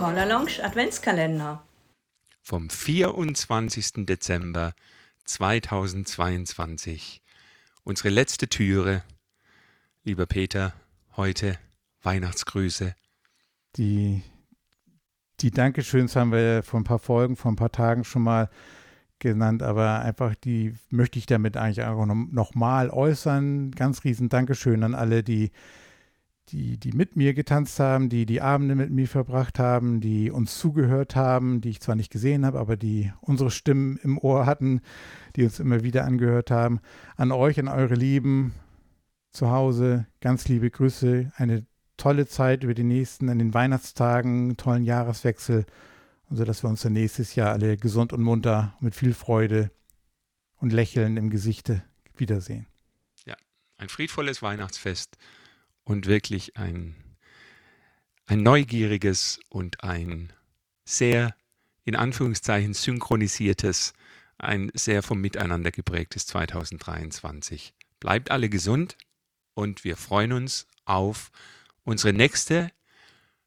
Corner Lounge Adventskalender. Vom 24. Dezember 2022. Unsere letzte Türe. Lieber Peter, heute Weihnachtsgrüße. Die, die Dankeschöns haben wir vor ein paar Folgen, vor ein paar Tagen schon mal genannt, aber einfach die möchte ich damit eigentlich auch nochmal äußern. Ganz riesen Dankeschön an alle, die die, die mit mir getanzt haben, die die Abende mit mir verbracht haben, die uns zugehört haben, die ich zwar nicht gesehen habe, aber die unsere Stimmen im Ohr hatten, die uns immer wieder angehört haben. An euch, an eure Lieben zu Hause, ganz liebe Grüße, eine tolle Zeit über die nächsten, an den Weihnachtstagen, tollen Jahreswechsel, und so dass wir uns dann nächstes Jahr alle gesund und munter mit viel Freude und Lächeln im Gesichte wiedersehen. Ja, ein friedvolles Weihnachtsfest und wirklich ein, ein neugieriges und ein sehr, in Anführungszeichen, synchronisiertes, ein sehr vom Miteinander geprägtes 2023. Bleibt alle gesund und wir freuen uns auf unsere nächste,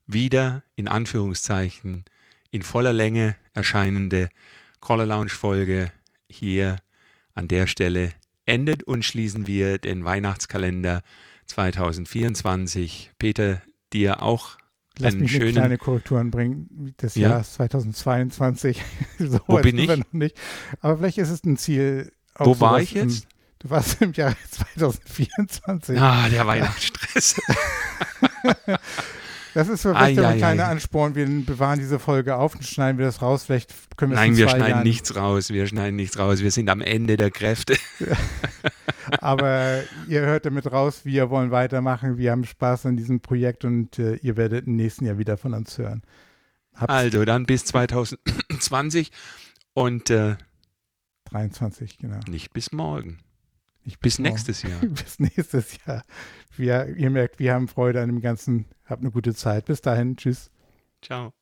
wieder in Anführungszeichen in voller Länge erscheinende Caller Lounge Folge hier an der Stelle endet und schließen wir den Weihnachtskalender 2024. Peter, dir auch Lass mich schönen. eine kleine Korrekturen bringen des Ja? Jahres 2022. so Wo bin ich? noch nicht. Aber vielleicht ist es ein Ziel. Wo war ich jetzt? Im, du warst im Jahr 2024. Ah, der Weihnachtsstress. Das ist vielleicht ai, ein kleiner. Ansporn. Wir bewahren diese Folge auf und schneiden wir das raus. Vielleicht können wir es Nein, in wir schneiden Jahren. nichts raus. Wir schneiden nichts raus. Wir sind am Ende der Kräfte. Aber ihr hört damit raus, wir wollen weitermachen. Wir haben Spaß an diesem Projekt und äh, ihr werdet im nächsten Jahr wieder von uns hören. Habt's Also dann bis 2020 und äh, 23, genau. nicht bis morgen. Nicht Bis morgen. nächstes Jahr. bis nächstes Jahr. Wir, ihr merkt, wir haben Freude an dem Ganzen. Habt eine gute Zeit. Bis dahin. Tschüss. Ciao.